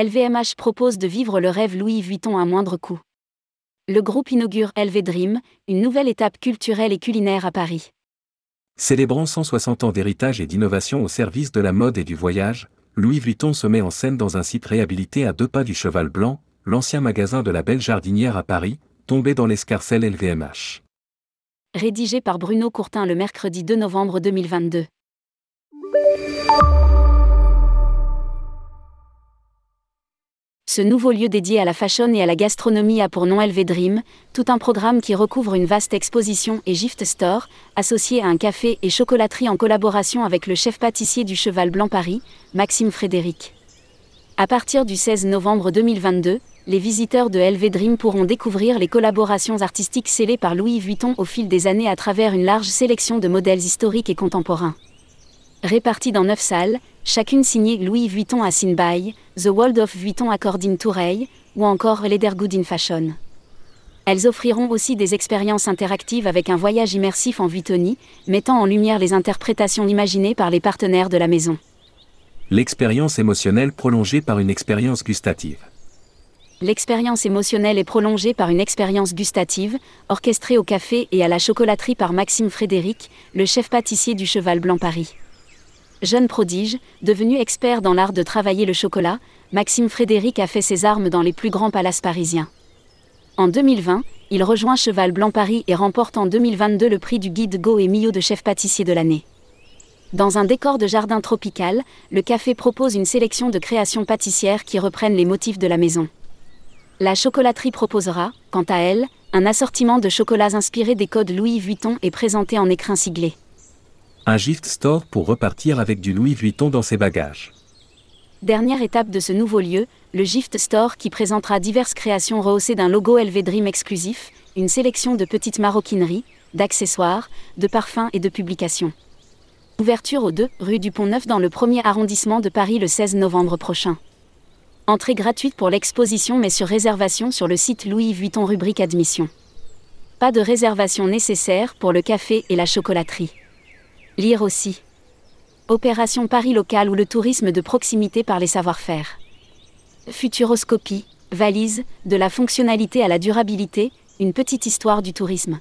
LVMH propose de vivre le rêve Louis Vuitton à moindre coût. Le groupe inaugure LV Dream, une nouvelle étape culturelle et culinaire à Paris. Célébrant 160 ans d'héritage et d'innovation au service de la mode et du voyage, Louis Vuitton se met en scène dans un site réhabilité à deux pas du Cheval Blanc, l'ancien magasin de la Belle Jardinière à Paris, tombé dans l'escarcelle LVMH. Rédigé par Bruno Courtin le mercredi 2 novembre 2022. Ce nouveau lieu dédié à la fashion et à la gastronomie a pour nom LV tout un programme qui recouvre une vaste exposition et gift store, associé à un café et chocolaterie en collaboration avec le chef pâtissier du Cheval Blanc Paris, Maxime Frédéric. À partir du 16 novembre 2022, les visiteurs de LV pourront découvrir les collaborations artistiques scellées par Louis Vuitton au fil des années à travers une large sélection de modèles historiques et contemporains. Répartis dans neuf salles, chacune signée Louis Vuitton à Sinbay, The World of Vuitton According Toureille, ou encore Ledergood in Fashion. Elles offriront aussi des expériences interactives avec un voyage immersif en Vuittonie, mettant en lumière les interprétations imaginées par les partenaires de la maison. L'expérience émotionnelle prolongée par une expérience gustative. L'expérience émotionnelle est prolongée par une expérience gustative, orchestrée au café et à la chocolaterie par Maxime Frédéric, le chef pâtissier du Cheval Blanc Paris. Jeune prodige, devenu expert dans l'art de travailler le chocolat, Maxime Frédéric a fait ses armes dans les plus grands palaces parisiens. En 2020, il rejoint Cheval Blanc Paris et remporte en 2022 le prix du guide Go et Mio de chef pâtissier de l'année. Dans un décor de jardin tropical, le café propose une sélection de créations pâtissières qui reprennent les motifs de la maison. La chocolaterie proposera, quant à elle, un assortiment de chocolats inspirés des codes Louis Vuitton et présenté en écrin siglé. Un gift store pour repartir avec du Louis Vuitton dans ses bagages. Dernière étape de ce nouveau lieu, le Gift Store qui présentera diverses créations rehaussées d'un logo LV Dream exclusif, une sélection de petites maroquineries, d'accessoires, de parfums et de publications. Ouverture au 2 rue du Pont-Neuf dans le premier arrondissement de Paris le 16 novembre prochain. Entrée gratuite pour l'exposition mais sur réservation sur le site Louis Vuitton rubrique admission. Pas de réservation nécessaire pour le café et la chocolaterie. Lire aussi. Opération Paris local ou le tourisme de proximité par les savoir-faire. Futuroscopie, valise, de la fonctionnalité à la durabilité, une petite histoire du tourisme.